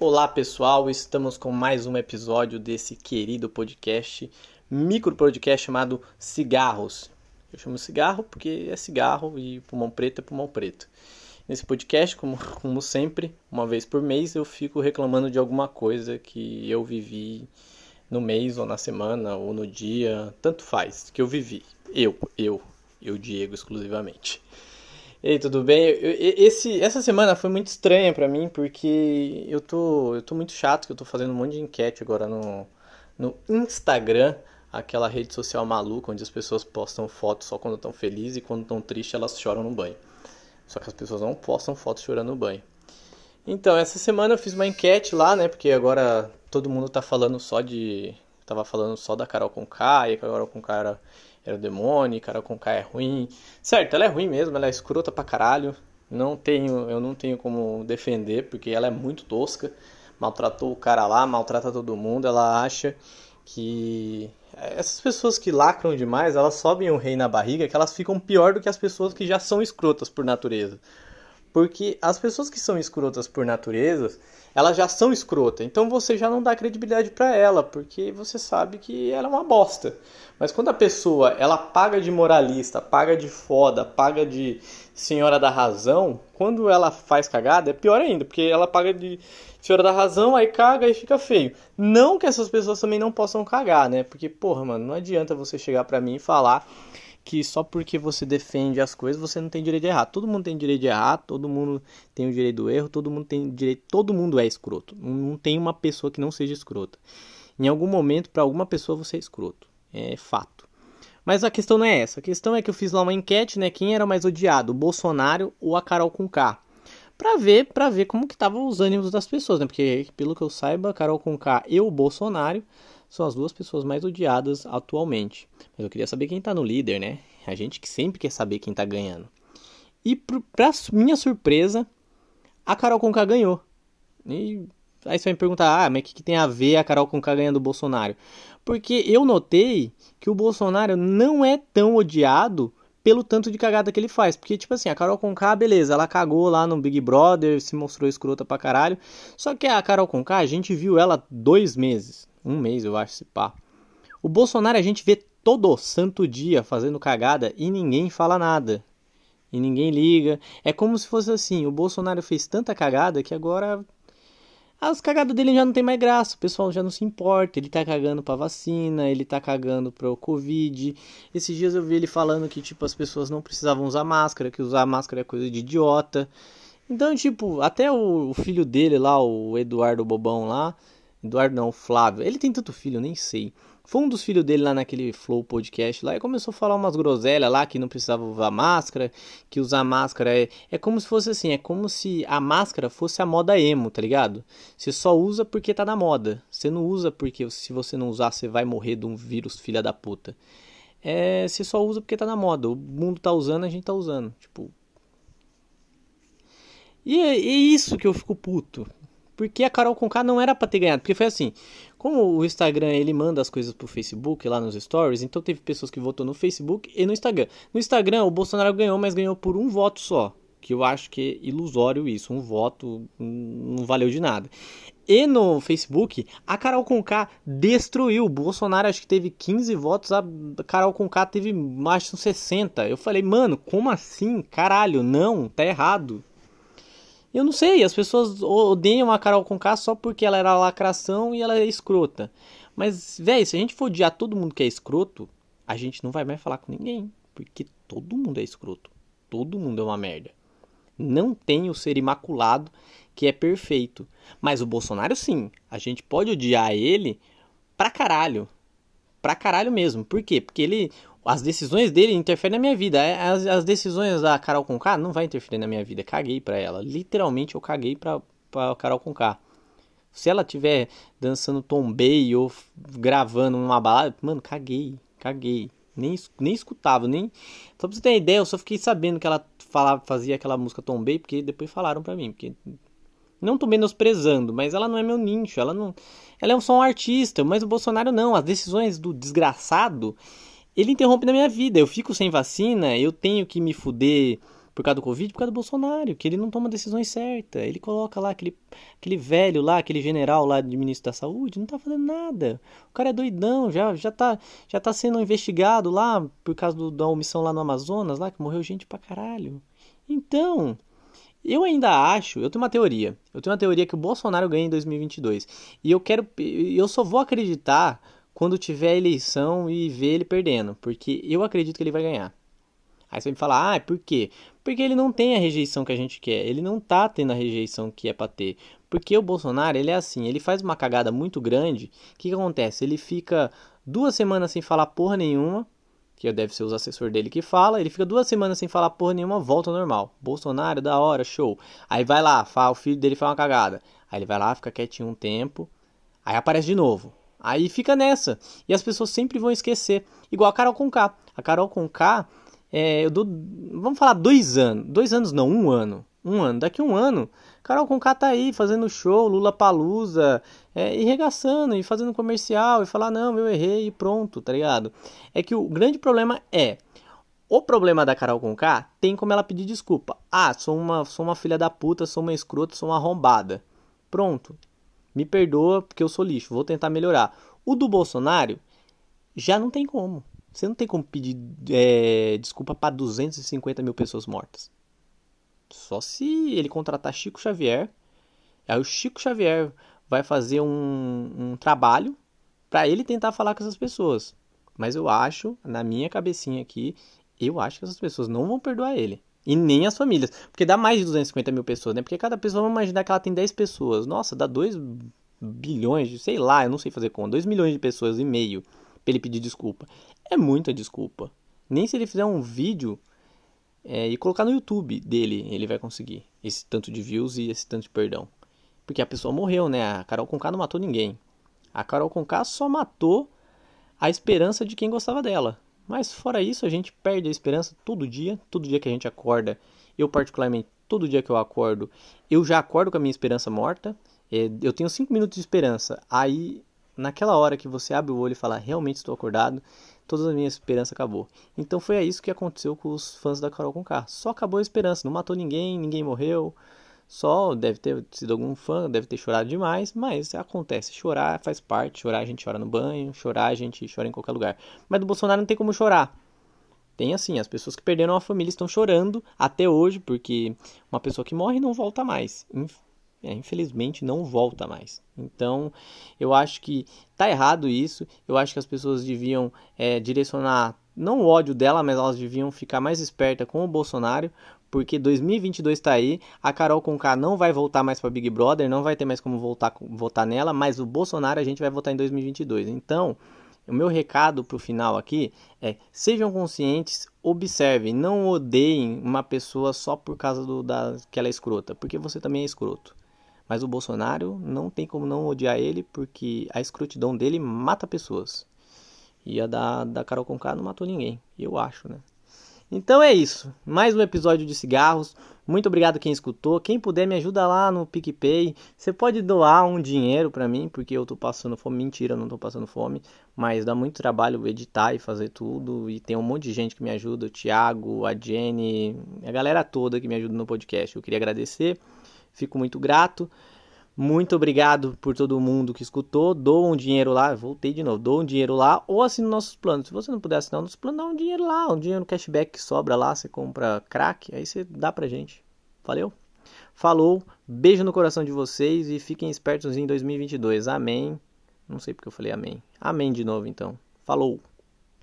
Olá pessoal, estamos com mais um episódio desse querido podcast, micro podcast chamado Cigarros. Eu chamo cigarro porque é cigarro e pulmão preto é pulmão preto. Nesse podcast, como, como sempre, uma vez por mês eu fico reclamando de alguma coisa que eu vivi no mês ou na semana ou no dia, tanto faz, que eu vivi. Eu, eu, eu Diego exclusivamente. Ei, tudo bem? esse, essa semana foi muito estranha para mim porque eu tô, eu tô muito chato que eu tô fazendo um monte de enquete agora no, no Instagram, aquela rede social maluca onde as pessoas postam fotos só quando estão felizes e quando estão tristes elas choram no banho. Só que as pessoas não postam fotos chorando no banho. Então, essa semana eu fiz uma enquete lá, né? Porque agora todo mundo tá falando só de. Tava falando só da Carol com K, e a Carol com K era era o demônio, Carol Conká é ruim. Certo, ela é ruim mesmo, ela é escrota pra caralho. Não tenho, eu não tenho como defender, porque ela é muito tosca. Maltratou o cara lá, maltrata todo mundo. Ela acha que essas pessoas que lacram demais, elas sobem o rei na barriga, que elas ficam pior do que as pessoas que já são escrotas por natureza. Porque as pessoas que são escrotas por natureza, elas já são escrotas. Então você já não dá credibilidade para ela, porque você sabe que ela é uma bosta. Mas quando a pessoa, ela paga de moralista, paga de foda, paga de senhora da razão, quando ela faz cagada, é pior ainda, porque ela paga de senhora da razão, aí caga e fica feio. Não que essas pessoas também não possam cagar, né? Porque, porra, mano, não adianta você chegar pra mim e falar que só porque você defende as coisas você não tem direito de errar. Todo mundo tem direito de errar, todo mundo tem o direito do erro, todo mundo tem direito, todo mundo é escroto. Não tem uma pessoa que não seja escrota. Em algum momento, para alguma pessoa você é escroto. É fato. Mas a questão não é essa. A questão é que eu fiz lá uma enquete, né, quem era mais odiado, o Bolsonaro ou a Carol com K? Pra ver, para ver como que estavam os ânimos das pessoas, né? Porque pelo que eu saiba, Carol com K e o Bolsonaro são as duas pessoas mais odiadas atualmente. Mas eu queria saber quem tá no líder, né? A gente que sempre quer saber quem tá ganhando. E pra minha surpresa, a Carol Conká ganhou. E aí você vai me perguntar, ah, mas o que, que tem a ver a Carol Conká ganhando o Bolsonaro? Porque eu notei que o Bolsonaro não é tão odiado pelo tanto de cagada que ele faz. Porque, tipo assim, a Carol Conká, beleza, ela cagou lá no Big Brother, se mostrou escrota pra caralho. Só que a Carol Conká, a gente viu ela dois meses um mês, eu acho, se pá. O Bolsonaro a gente vê todo santo dia fazendo cagada e ninguém fala nada. E ninguém liga. É como se fosse assim, o Bolsonaro fez tanta cagada que agora as cagadas dele já não tem mais graça, o pessoal já não se importa, ele tá cagando pra vacina, ele tá cagando pro Covid. Esses dias eu vi ele falando que, tipo, as pessoas não precisavam usar máscara, que usar máscara é coisa de idiota. Então, tipo, até o filho dele lá, o Eduardo Bobão lá, Eduardo não, Flávio. Ele tem tanto filho, eu nem sei. Foi um dos filhos dele lá naquele Flow podcast lá e começou a falar umas groselhas lá que não precisava usar máscara, que usar máscara é, é como se fosse assim, é como se a máscara fosse a moda emo, tá ligado? Você só usa porque tá na moda. Você não usa porque se você não usar você vai morrer de um vírus filha da puta. É, você só usa porque tá na moda. O mundo tá usando, a gente tá usando. Tipo. E é, é isso que eu fico puto. Porque a Carol Conká não era para ter ganhado. Porque foi assim, como o Instagram ele manda as coisas pro Facebook lá nos stories, então teve pessoas que votou no Facebook e no Instagram. No Instagram o Bolsonaro ganhou, mas ganhou por um voto só. Que eu acho que é ilusório isso. Um voto não valeu de nada. E no Facebook, a Carol Conká destruiu. O Bolsonaro acho que teve 15 votos, a Carol Conká teve mais de 60. Eu falei, mano, como assim? Caralho, não, tá errado. Eu não sei, as pessoas odeiam a Carol Conká só porque ela era lacração e ela é escrota. Mas, velho, se a gente for odiar todo mundo que é escroto, a gente não vai mais falar com ninguém. Porque todo mundo é escroto. Todo mundo é uma merda. Não tem o ser imaculado que é perfeito. Mas o Bolsonaro, sim. A gente pode odiar ele pra caralho. Pra caralho mesmo. Por quê? Porque ele as decisões dele interferem na minha vida. É, as, as decisões da Carol Conká não vai interferir na minha vida. Caguei pra ela. Literalmente eu caguei pra, pra Carol Conká. Se ela tiver dançando tombei ou gravando uma balada, mano, caguei, caguei. Nem, nem escutava, nem. Só pra você ter ideia, eu só fiquei sabendo que ela falava, fazia aquela música tombei, porque depois falaram pra mim. Porque não tô menosprezando, mas ela não é meu nicho, ela não. Ela é só um artista, mas o Bolsonaro não. As decisões do desgraçado ele interrompe na minha vida. Eu fico sem vacina, eu tenho que me fuder por causa do Covid, por causa do Bolsonaro, que ele não toma decisões certas. Ele coloca lá aquele, aquele velho lá, aquele general lá de ministro da saúde, não tá fazendo nada. O cara é doidão, já, já, tá, já tá sendo investigado lá por causa do, da omissão lá no Amazonas, lá que morreu gente pra caralho. Então, eu ainda acho, eu tenho uma teoria. Eu tenho uma teoria que o Bolsonaro ganha em 2022. E eu quero eu só vou acreditar quando tiver eleição e ver ele perdendo, porque eu acredito que ele vai ganhar. Aí você me fala, ah, por quê? Porque ele não tem a rejeição que a gente quer, ele não tá tendo a rejeição que é pra ter. Porque o Bolsonaro, ele é assim, ele faz uma cagada muito grande, o que, que acontece? Ele fica duas semanas sem falar porra nenhuma, que deve ser os assessores dele que fala, ele fica duas semanas sem falar porra nenhuma, volta normal. Bolsonaro, da hora, show. Aí vai lá, fala, o filho dele faz uma cagada. Aí ele vai lá, fica quietinho um tempo, aí aparece de novo. Aí fica nessa. E as pessoas sempre vão esquecer. Igual a Carol Conká. A Carol Conká, é, eu dou, vamos falar dois anos. Dois anos não, um ano. Um ano. Daqui um ano, Carol Conká tá aí fazendo show, Lula Palusa, é, e regaçando, e fazendo comercial, e falar, não, eu errei, e pronto, tá ligado? É que o grande problema é, o problema da Carol Conká tem como ela pedir desculpa. Ah, sou uma, sou uma filha da puta, sou uma escrota, sou uma arrombada. Pronto. Me perdoa porque eu sou lixo, vou tentar melhorar. O do Bolsonaro já não tem como. Você não tem como pedir é, desculpa para 250 mil pessoas mortas. Só se ele contratar Chico Xavier. Aí o Chico Xavier vai fazer um, um trabalho para ele tentar falar com essas pessoas. Mas eu acho, na minha cabecinha aqui, eu acho que essas pessoas não vão perdoar ele. E nem as famílias. Porque dá mais de 250 mil pessoas, né? Porque cada pessoa, vamos imaginar que ela tem 10 pessoas. Nossa, dá 2 bilhões, de, sei lá, eu não sei fazer conta. 2 milhões de pessoas e meio pra ele pedir desculpa. É muita desculpa. Nem se ele fizer um vídeo é, e colocar no YouTube dele, ele vai conseguir esse tanto de views e esse tanto de perdão. Porque a pessoa morreu, né? A Carol Conká não matou ninguém. A Carol Conká só matou a esperança de quem gostava dela. Mas fora isso, a gente perde a esperança todo dia, todo dia que a gente acorda. Eu particularmente, todo dia que eu acordo, eu já acordo com a minha esperança morta. É, eu tenho 5 minutos de esperança. Aí, naquela hora que você abre o olho e fala, realmente estou acordado, toda a minha esperança acabou. Então foi isso que aconteceu com os fãs da Carol Conká. Só acabou a esperança, não matou ninguém, ninguém morreu. Só deve ter sido algum fã, deve ter chorado demais, mas acontece. Chorar faz parte. Chorar a gente chora no banho, chorar a gente chora em qualquer lugar. Mas do Bolsonaro não tem como chorar. Tem assim, as pessoas que perderam a família estão chorando até hoje, porque uma pessoa que morre não volta mais. É, infelizmente não volta mais. Então, eu acho que tá errado isso. Eu acho que as pessoas deviam é, direcionar não o ódio dela, mas elas deviam ficar mais espertas com o Bolsonaro, porque 2022 está aí. A Carol Conká não vai voltar mais para Big Brother, não vai ter mais como voltar votar nela, mas o Bolsonaro a gente vai votar em 2022. Então, o meu recado para o final aqui é: sejam conscientes, observem, não odeiem uma pessoa só por causa do, da, que ela é escrota, porque você também é escroto. Mas o Bolsonaro não tem como não odiar ele, porque a escrotidão dele mata pessoas. E a da, da Carol Conká não matou ninguém, eu acho, né? Então é isso. Mais um episódio de cigarros. Muito obrigado quem escutou. Quem puder me ajuda lá no PicPay. Você pode doar um dinheiro para mim, porque eu tô passando fome. Mentira, não tô passando fome. Mas dá muito trabalho editar e fazer tudo. E tem um monte de gente que me ajuda. O Thiago, a Jenny, a galera toda que me ajuda no podcast. Eu queria agradecer. Fico muito grato. Muito obrigado por todo mundo que escutou. Dou um dinheiro lá, voltei de novo, dou um dinheiro lá ou assine nossos planos. Se você não puder assinar nossos planos, dá um dinheiro lá, um dinheiro no cashback que sobra lá, você compra crack, aí você dá pra gente. Valeu? Falou, beijo no coração de vocês e fiquem espertos em 2022. Amém. Não sei porque eu falei amém. Amém de novo então. Falou.